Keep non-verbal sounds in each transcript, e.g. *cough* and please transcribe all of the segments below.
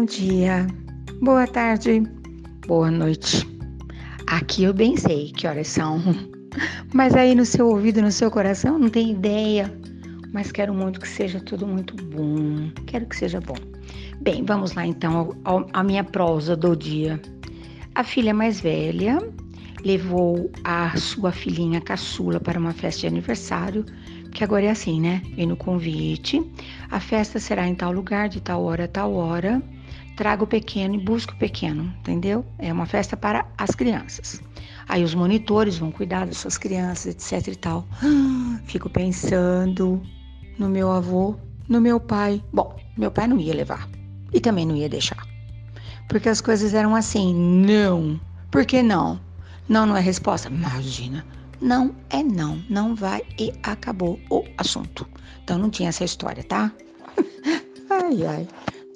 Bom dia, boa tarde, boa noite. Aqui eu bem sei que horas são, *laughs* mas aí no seu ouvido, no seu coração, não tem ideia. Mas quero muito que seja tudo muito bom. Quero que seja bom. Bem, vamos lá então à minha prosa do dia. A filha mais velha levou a sua filhinha caçula para uma festa de aniversário, que agora é assim, né? Vem no convite. A festa será em tal lugar, de tal hora tal hora. Traga o pequeno e busque o pequeno, entendeu? É uma festa para as crianças. Aí os monitores vão cuidar das suas crianças, etc e tal. Fico pensando no meu avô, no meu pai. Bom, meu pai não ia levar e também não ia deixar. Porque as coisas eram assim, não. Por que não? Não, não é resposta? Imagina. Não é não. Não vai e acabou o assunto. Então não tinha essa história, tá? *laughs* ai, ai.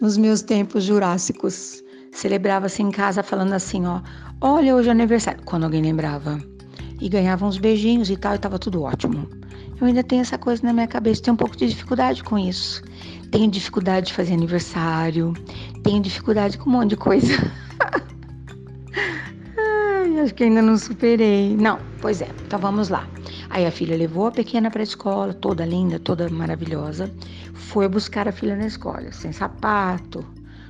Nos meus tempos jurássicos, celebrava-se em casa falando assim, ó. Olha, hoje é aniversário. Quando alguém lembrava. E ganhava uns beijinhos e tal, e tava tudo ótimo. Eu ainda tenho essa coisa na minha cabeça, tenho um pouco de dificuldade com isso. Tenho dificuldade de fazer aniversário, tenho dificuldade com um monte de coisa. *laughs* acho que ainda não superei. Não, pois é, então vamos lá. Aí a filha levou a pequena para a escola, toda linda, toda maravilhosa. Foi buscar a filha na escola, sem sapato,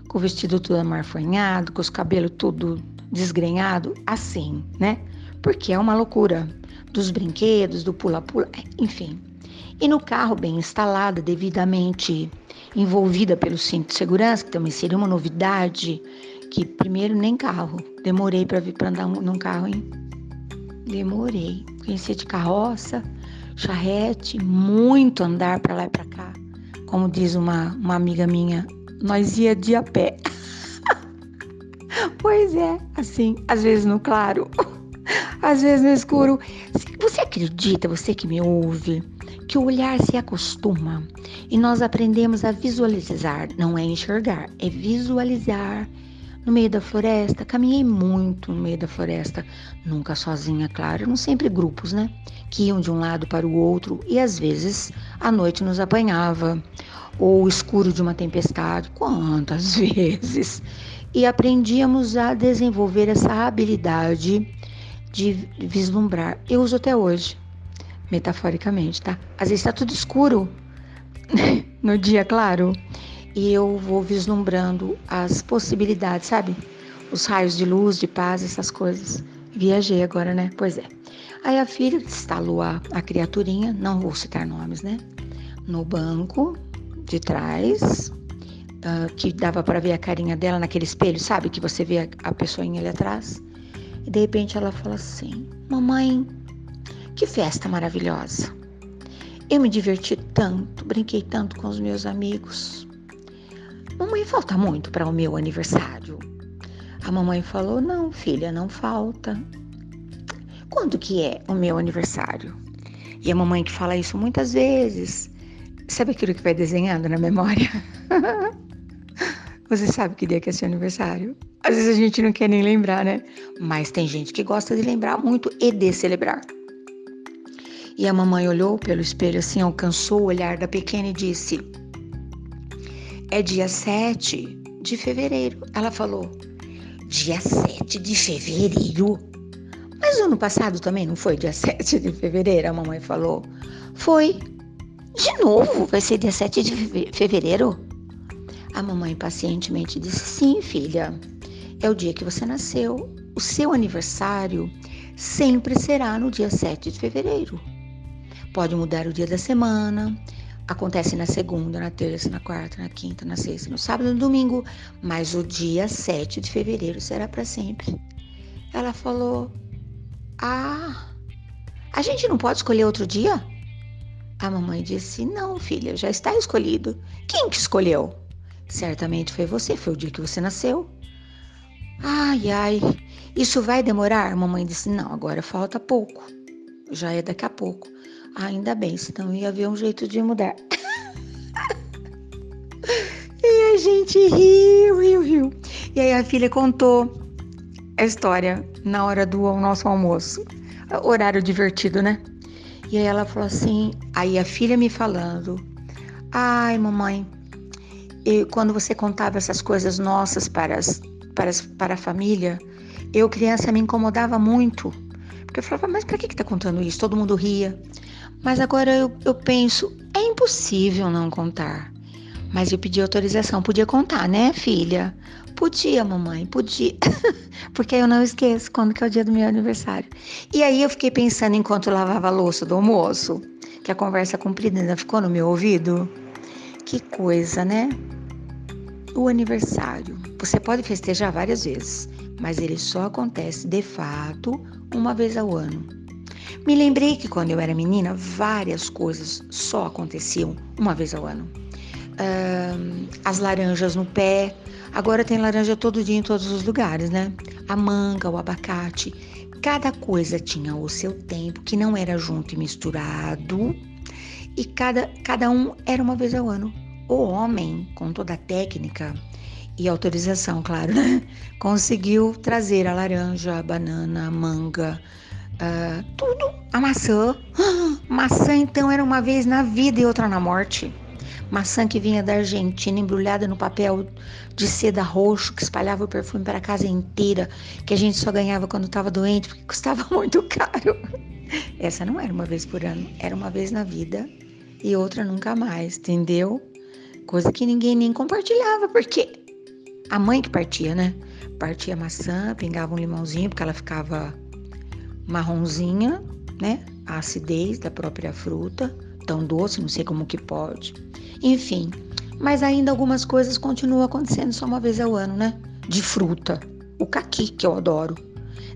com o vestido todo amarfanhado, com os cabelos tudo desgrenhado, assim, né? Porque é uma loucura. Dos brinquedos, do pula-pula, enfim. E no carro, bem instalada, devidamente envolvida pelo cinto de segurança, que também seria uma novidade que primeiro nem carro. Demorei para vir para andar num carro, hein? Demorei. Conhecia de carroça, charrete, muito andar para lá e para cá. Como diz uma, uma amiga minha, nós ia de a pé. *laughs* pois é, assim, às vezes no claro, *laughs* às vezes no escuro. Você acredita, você que me ouve, que o olhar se acostuma e nós aprendemos a visualizar, não é enxergar, é visualizar no meio da floresta. Caminhei muito no meio da floresta, nunca sozinha, claro, não sempre grupos, né? Que iam de um lado para o outro e às vezes a noite nos apanhava, ou o escuro de uma tempestade, quantas *laughs* vezes. E aprendíamos a desenvolver essa habilidade de vislumbrar. Eu uso até hoje, metaforicamente, tá? Às vezes está tudo escuro *laughs* no dia, claro e eu vou vislumbrando as possibilidades, sabe? Os raios de luz, de paz, essas coisas. Viajei agora, né? Pois é. Aí a filha instalou a, a criaturinha, não vou citar nomes, né? No banco de trás, uh, que dava para ver a carinha dela naquele espelho, sabe? Que você vê a, a pessoinha ali atrás. E de repente ela fala assim: Mamãe, que festa maravilhosa. Eu me diverti tanto, brinquei tanto com os meus amigos. Mamãe, falta muito para o meu aniversário? A mamãe falou: Não, filha, não falta. Quando que é o meu aniversário? E a mamãe que fala isso muitas vezes. Sabe aquilo que vai desenhando na memória? *laughs* Você sabe que dia que é seu aniversário? Às vezes a gente não quer nem lembrar, né? Mas tem gente que gosta de lembrar muito e de celebrar. E a mamãe olhou pelo espelho assim, alcançou o olhar da pequena e disse: é dia 7 de fevereiro. Ela falou: Dia 7 de fevereiro? Mas ano passado também não foi dia *laughs* 7 de fevereiro? A mamãe falou: Foi. De novo? Vai ser dia 7 de fevereiro? A mamãe pacientemente disse: Sim, filha. É o dia que você nasceu. O seu aniversário sempre será no dia 7 de fevereiro. Pode mudar o dia da semana, Acontece na segunda, na terça, na quarta, na quinta, na sexta, no sábado no domingo, mas o dia 7 de fevereiro será para sempre. Ela falou: Ah, a gente não pode escolher outro dia? A mamãe disse: Não, filha, já está escolhido. Quem que escolheu? Certamente foi você, foi o dia que você nasceu. Ai, ai, isso vai demorar? Mamãe disse: Não, agora falta pouco. Já é daqui a pouco. Ainda bem, senão ia haver um jeito de mudar. *laughs* e a gente riu, riu, riu. E aí a filha contou a história na hora do nosso almoço. Horário divertido, né? E aí ela falou assim, aí a filha me falando, ai mamãe, quando você contava essas coisas nossas para, as, para, as, para a família, eu, criança, me incomodava muito. Porque eu falava, mas para que está contando isso? Todo mundo ria. Mas agora eu, eu penso, é impossível não contar. Mas eu pedi autorização, podia contar, né, filha? Podia, mamãe, podia. *laughs* Porque eu não esqueço quando que é o dia do meu aniversário. E aí eu fiquei pensando enquanto lavava a louça do almoço, que a conversa comprida ainda ficou no meu ouvido. Que coisa, né? O aniversário. Você pode festejar várias vezes, mas ele só acontece de fato uma vez ao ano. Me lembrei que quando eu era menina, várias coisas só aconteciam uma vez ao ano. Uh, as laranjas no pé, agora tem laranja todo dia em todos os lugares, né? A manga, o abacate, cada coisa tinha o seu tempo, que não era junto e misturado, e cada, cada um era uma vez ao ano. O homem, com toda a técnica e autorização, claro, né? *laughs* conseguiu trazer a laranja, a banana, a manga, uh, tudo, a maçã. *gasps* maçã, então, era uma vez na vida e outra na morte. Maçã que vinha da Argentina, embrulhada no papel de seda roxo, que espalhava o perfume para a casa inteira, que a gente só ganhava quando estava doente, porque *laughs* custava muito caro. *laughs* Essa não era uma vez por ano, era uma vez na vida e outra nunca mais, entendeu? Coisa que ninguém nem compartilhava, porque a mãe que partia, né? Partia maçã, pingava um limãozinho, porque ela ficava marronzinha, né? A acidez da própria fruta, tão doce, não sei como que pode. Enfim, mas ainda algumas coisas continuam acontecendo só uma vez ao ano, né? De fruta. O caqui, que eu adoro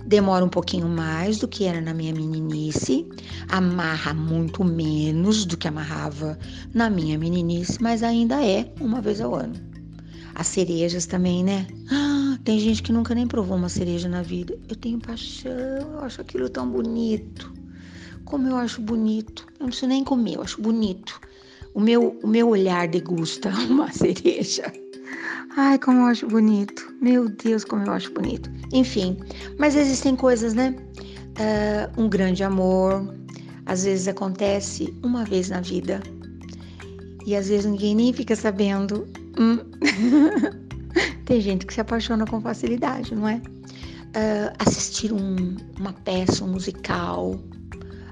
demora um pouquinho mais do que era na minha meninice, amarra muito menos do que amarrava na minha meninice, mas ainda é uma vez ao ano. As cerejas também, né? Ah, tem gente que nunca nem provou uma cereja na vida. Eu tenho paixão, eu acho aquilo tão bonito. Como eu acho bonito. Eu não preciso nem comer, eu acho bonito. O meu, o meu olhar degusta *laughs* uma cereja. Ai, como eu acho bonito. Meu Deus, como eu acho bonito. Enfim, mas existem coisas, né? Uh, um grande amor, às vezes acontece uma vez na vida. E às vezes ninguém nem fica sabendo. Hum. *laughs* Tem gente que se apaixona com facilidade, não é? Uh, assistir um, uma peça um musical,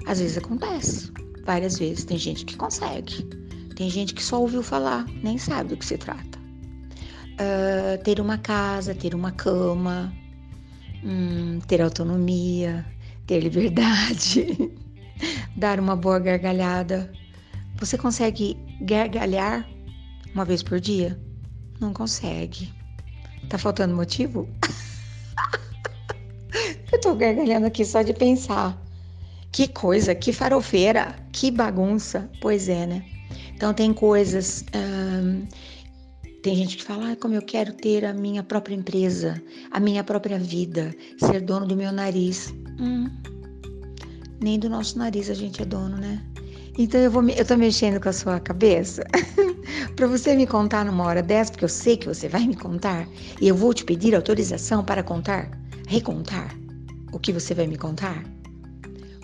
às vezes acontece, várias vezes. Tem gente que consegue, tem gente que só ouviu falar, nem sabe do que se trata uh, ter uma casa, ter uma cama, hum, ter autonomia, ter liberdade, *laughs* dar uma boa gargalhada. Você consegue gargalhar uma vez por dia? Não consegue. Tá faltando motivo? *laughs* Eu tô gargalhando aqui só de pensar. Que coisa, que farofeira, que bagunça. Pois é, né? Então tem coisas tem gente que fala, ah, como eu quero ter a minha própria empresa, a minha própria vida, ser dono do meu nariz. Hum, nem do nosso nariz a gente é dono, né? Então eu vou, eu tô mexendo com a sua cabeça *laughs* para você me contar numa hora dessa, porque eu sei que você vai me contar e eu vou te pedir autorização para contar, recontar o que você vai me contar.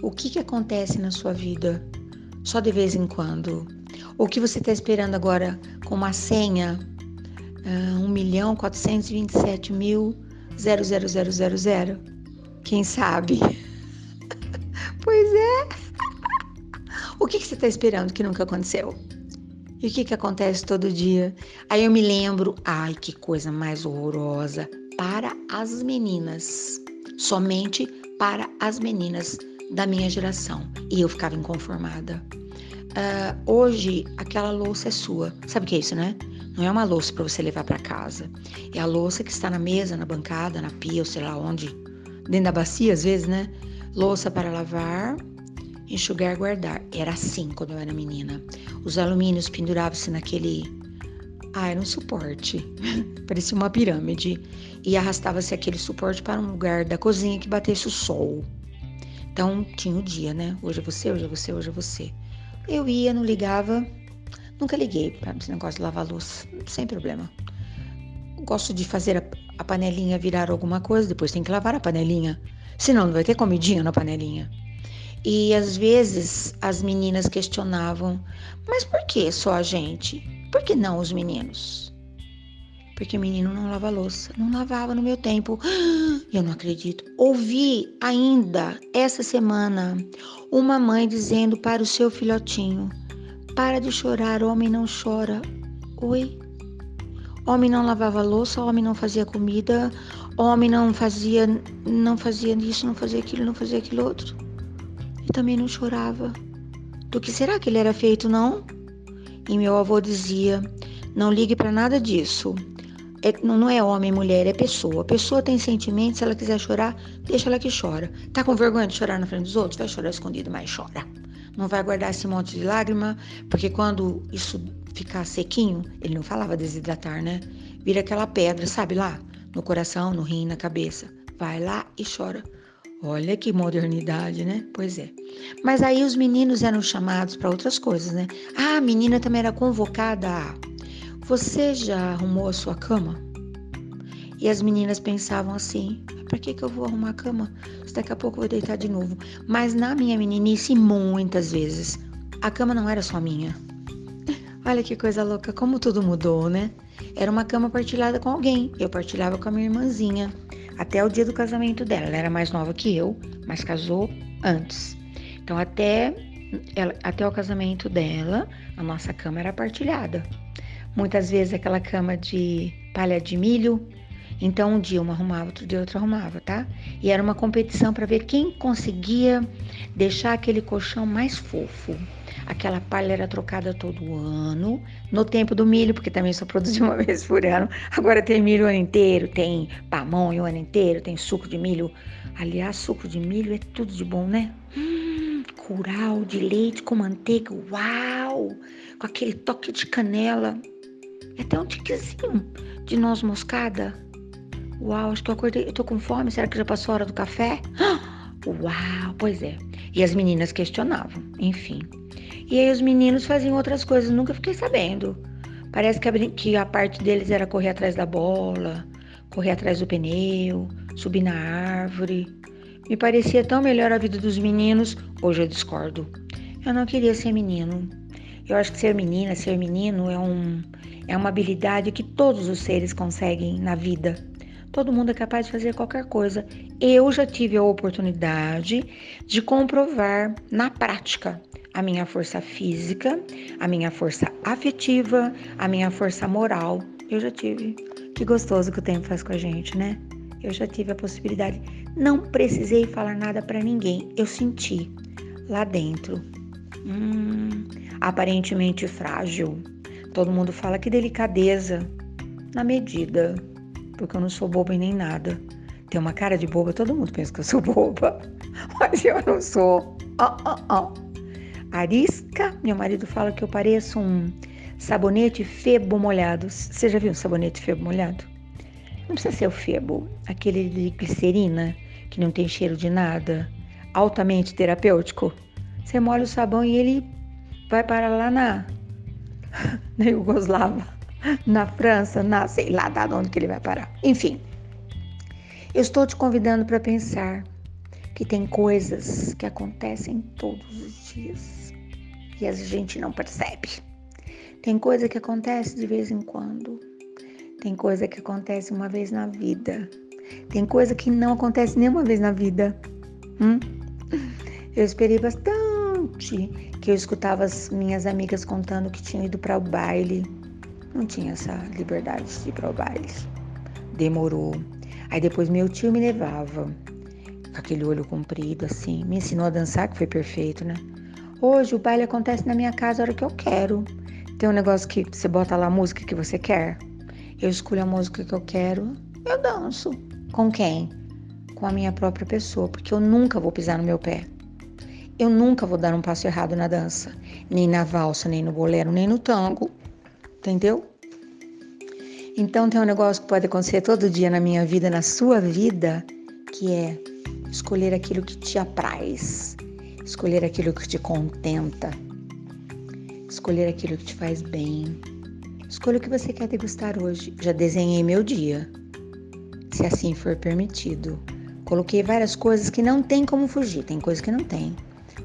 O que que acontece na sua vida só de vez em quando? O que você está esperando agora com uma senha uh, 1 milhão 427 mil 00000. Quem sabe? *laughs* pois é. *laughs* o que, que você está esperando que nunca aconteceu? E o que, que acontece todo dia? Aí eu me lembro, ai, que coisa mais horrorosa. Para as meninas. Somente para as meninas da minha geração. E eu ficava inconformada. Uh, hoje, aquela louça é sua. Sabe o que é isso, né? Não é uma louça para você levar para casa. É a louça que está na mesa, na bancada, na pia, ou sei lá onde. Dentro da bacia, às vezes, né? Louça para lavar, enxugar, guardar. Era assim quando eu era menina. Os alumínios penduravam-se naquele. Ah, era um suporte. *laughs* Parecia uma pirâmide. E arrastava-se aquele suporte para um lugar da cozinha que batesse o sol. Então tinha o dia, né? Hoje é você, hoje é você, hoje é você. Eu ia, não ligava, Nunca liguei para esse negócio de lavar louça, sem problema. Gosto de fazer a, a panelinha virar alguma coisa, depois tem que lavar a panelinha. Senão não vai ter comidinha na panelinha. E às vezes as meninas questionavam: mas por que só a gente? Por que não os meninos? porque menino não lava louça. Não lavava no meu tempo. *gasps* Eu não acredito. Ouvi ainda essa semana uma mãe dizendo para o seu filhotinho: Para de chorar, homem não chora. Oi? Homem não lavava louça, homem não fazia comida, homem não fazia, não fazia isso, não fazia aquilo, não fazia aquilo outro. E também não chorava. Do que será que ele era feito, não? E meu avô dizia: Não ligue para nada disso. É, não é homem, mulher, é pessoa. A pessoa tem sentimentos, se ela quiser chorar, deixa ela que chora. Tá com vergonha de chorar na frente dos outros? Vai chorar escondido, mas chora. Não vai guardar esse monte de lágrima, porque quando isso ficar sequinho, ele não falava desidratar, né? Vira aquela pedra, sabe lá? No coração, no rim, na cabeça. Vai lá e chora. Olha que modernidade, né? Pois é. Mas aí os meninos eram chamados para outras coisas, né? Ah, a menina também era convocada. Você já arrumou a sua cama? E as meninas pensavam assim: para que, que eu vou arrumar a cama? Daqui a pouco eu vou deitar de novo. Mas na minha meninice, muitas vezes, a cama não era só minha. *laughs* Olha que coisa louca, como tudo mudou, né? Era uma cama partilhada com alguém. Eu partilhava com a minha irmãzinha até o dia do casamento dela. Ela era mais nova que eu, mas casou antes. Então, até, ela, até o casamento dela, a nossa cama era partilhada. Muitas vezes aquela cama de palha de milho. Então, um dia uma arrumava, outro dia outra arrumava, tá? E era uma competição para ver quem conseguia deixar aquele colchão mais fofo. Aquela palha era trocada todo ano, no tempo do milho, porque também só produzia *laughs* uma vez por ano. Agora tem milho o ano inteiro, tem pamonha o ano inteiro, tem suco de milho. Aliás, suco de milho é tudo de bom, né? Hum, curau de leite com manteiga, uau! Com aquele toque de canela. É até um tiquezinho de noz moscada. Uau, acho que eu acordei. Eu tô com fome, será que já passou a hora do café? *gasps* Uau, pois é. E as meninas questionavam, enfim. E aí os meninos faziam outras coisas, nunca fiquei sabendo. Parece que a, que a parte deles era correr atrás da bola, correr atrás do pneu, subir na árvore. Me parecia tão melhor a vida dos meninos, hoje eu discordo. Eu não queria ser menino. Eu acho que ser menina, ser menino é, um, é uma habilidade que todos os seres conseguem na vida. Todo mundo é capaz de fazer qualquer coisa. Eu já tive a oportunidade de comprovar na prática a minha força física, a minha força afetiva, a minha força moral. Eu já tive. Que gostoso que o tempo faz com a gente, né? Eu já tive a possibilidade. Não precisei falar nada para ninguém. Eu senti lá dentro. Hum, aparentemente frágil. Todo mundo fala que delicadeza. Na medida. Porque eu não sou boba e nem nada. Tem uma cara de boba, todo mundo pensa que eu sou boba. *laughs* Mas eu não sou. Oh, oh, oh arisca. Meu marido fala que eu pareço um sabonete febo molhado. Você já viu um sabonete febo molhado? Não precisa ser o febo, aquele de glicerina que não tem cheiro de nada, altamente terapêutico. Você molha o sabão e ele vai para lá na *laughs* na Yugoslava, na França, na sei lá da onde que ele vai parar. Enfim, eu estou te convidando para pensar que tem coisas que acontecem todos os dias e a gente não percebe. Tem coisa que acontece de vez em quando. Tem coisa que acontece uma vez na vida. Tem coisa que não acontece nenhuma vez na vida. Hum? Eu esperei bastante que eu escutava as minhas amigas contando que tinham ido para o baile. Não tinha essa liberdade de ir para o baile. Demorou. Aí depois meu tio me levava com aquele olho comprido assim, me ensinou a dançar, que foi perfeito, né? Hoje o baile acontece na minha casa a hora que eu quero. Tem um negócio que você bota lá a música que você quer. Eu escolho a música que eu quero, eu danço. Com quem? Com a minha própria pessoa, porque eu nunca vou pisar no meu pé. Eu nunca vou dar um passo errado na dança, nem na valsa, nem no bolero, nem no tango. Entendeu? Então tem um negócio que pode acontecer todo dia na minha vida, na sua vida, que é escolher aquilo que te apraz, escolher aquilo que te contenta, escolher aquilo que te faz bem. Escolha o que você quer degustar hoje. Já desenhei meu dia, se assim for permitido. Coloquei várias coisas que não tem como fugir, tem coisas que não tem.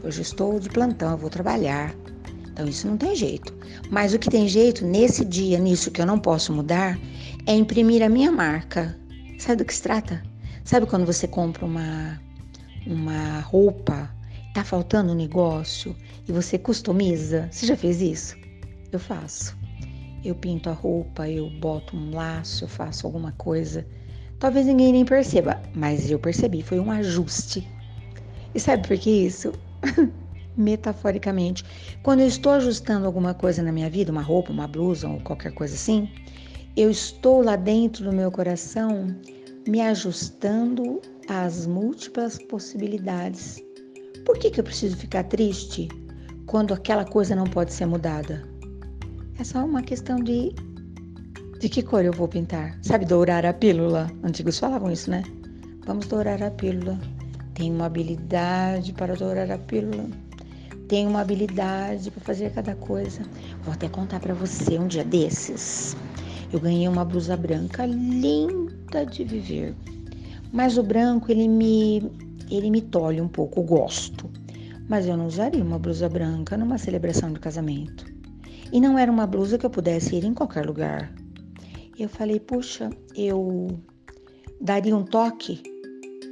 Hoje estou de plantão, eu vou trabalhar. Então isso não tem jeito. Mas o que tem jeito nesse dia, nisso que eu não posso mudar, é imprimir a minha marca. Sabe do que se trata? Sabe quando você compra uma uma roupa, tá faltando um negócio e você customiza? Você já fez isso? Eu faço. Eu pinto a roupa, eu boto um laço, eu faço alguma coisa. Talvez ninguém nem perceba, mas eu percebi, foi um ajuste. E sabe por que isso? *laughs* Metaforicamente, quando eu estou ajustando alguma coisa na minha vida, uma roupa, uma blusa ou qualquer coisa assim, eu estou lá dentro do meu coração me ajustando às múltiplas possibilidades. Por que, que eu preciso ficar triste quando aquela coisa não pode ser mudada? É só uma questão de de que cor eu vou pintar. Sabe dourar a pílula? Antigos falavam isso, né? Vamos dourar a pílula. Tenho uma habilidade para dourar a pílula. Tenho uma habilidade para fazer cada coisa. Vou até contar para você um dia desses. Eu ganhei uma blusa branca linda de viver. Mas o branco, ele me ele me tolhe um pouco, gosto. Mas eu não usaria uma blusa branca numa celebração de casamento. E não era uma blusa que eu pudesse ir em qualquer lugar. Eu falei, puxa, eu daria um toque.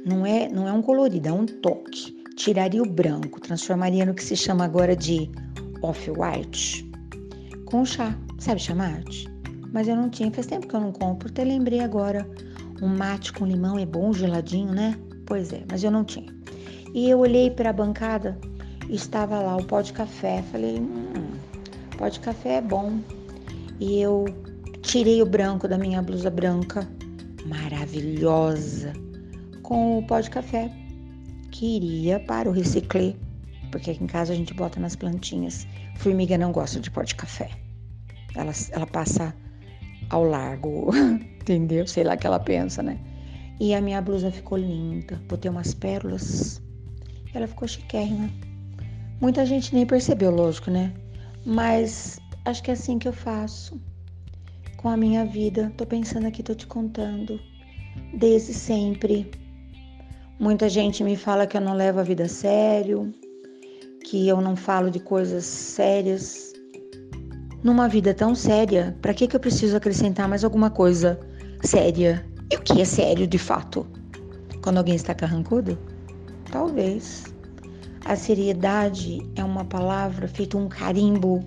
Não é, não é um colorido, é um toque. Tiraria o branco, transformaria no que se chama agora de off-white com chá. Sabe chamate? mas eu não tinha. Faz tempo que eu não compro, até lembrei agora. Um mate com limão é bom, geladinho, né? Pois é, mas eu não tinha. E eu olhei para a bancada, estava lá o pó de café. Falei, hum, pó de café é bom. E eu tirei o branco da minha blusa branca, maravilhosa, com o pó de café. Queria para o reciclê, porque aqui em casa a gente bota nas plantinhas. Formiga não gosta de pó de café. Ela, ela passa ao largo, *laughs* entendeu? Sei lá o que ela pensa, né? E a minha blusa ficou linda, botei umas pérolas, ela ficou chiquérrima. Muita gente nem percebeu, lógico, né? Mas acho que é assim que eu faço com a minha vida. Tô pensando aqui, tô te contando. Desde sempre. Muita gente me fala que eu não levo a vida a sério, que eu não falo de coisas sérias numa vida tão séria, para que, que eu preciso acrescentar mais alguma coisa séria? E o que é sério de fato? Quando alguém está carrancudo? Talvez. A seriedade é uma palavra feita um carimbo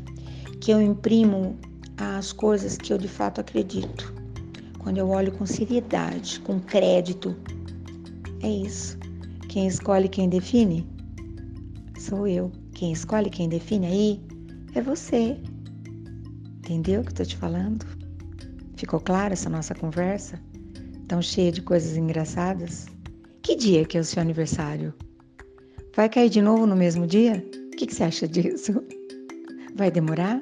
que eu imprimo às coisas que eu de fato acredito. Quando eu olho com seriedade, com crédito, é isso. Quem escolhe quem define? Sou eu. Quem escolhe quem define aí é você. Entendeu o que estou te falando? Ficou clara essa nossa conversa? Tão cheia de coisas engraçadas? Que dia que é o seu aniversário? Vai cair de novo no mesmo dia? O que, que você acha disso? *laughs* Vai demorar?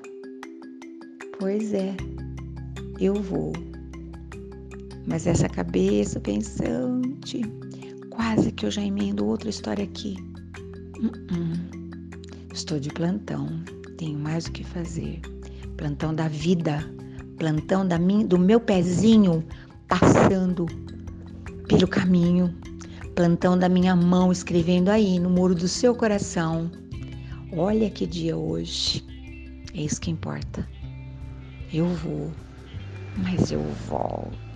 Pois é, eu vou. Mas essa cabeça pensante, quase que eu já emendo outra história aqui. Uh -uh. Estou de plantão, tenho mais o que fazer plantão da vida, plantão da minha, do meu pezinho passando pelo caminho, plantão da minha mão escrevendo aí no muro do seu coração. Olha que dia hoje. É isso que importa. Eu vou, mas eu volto.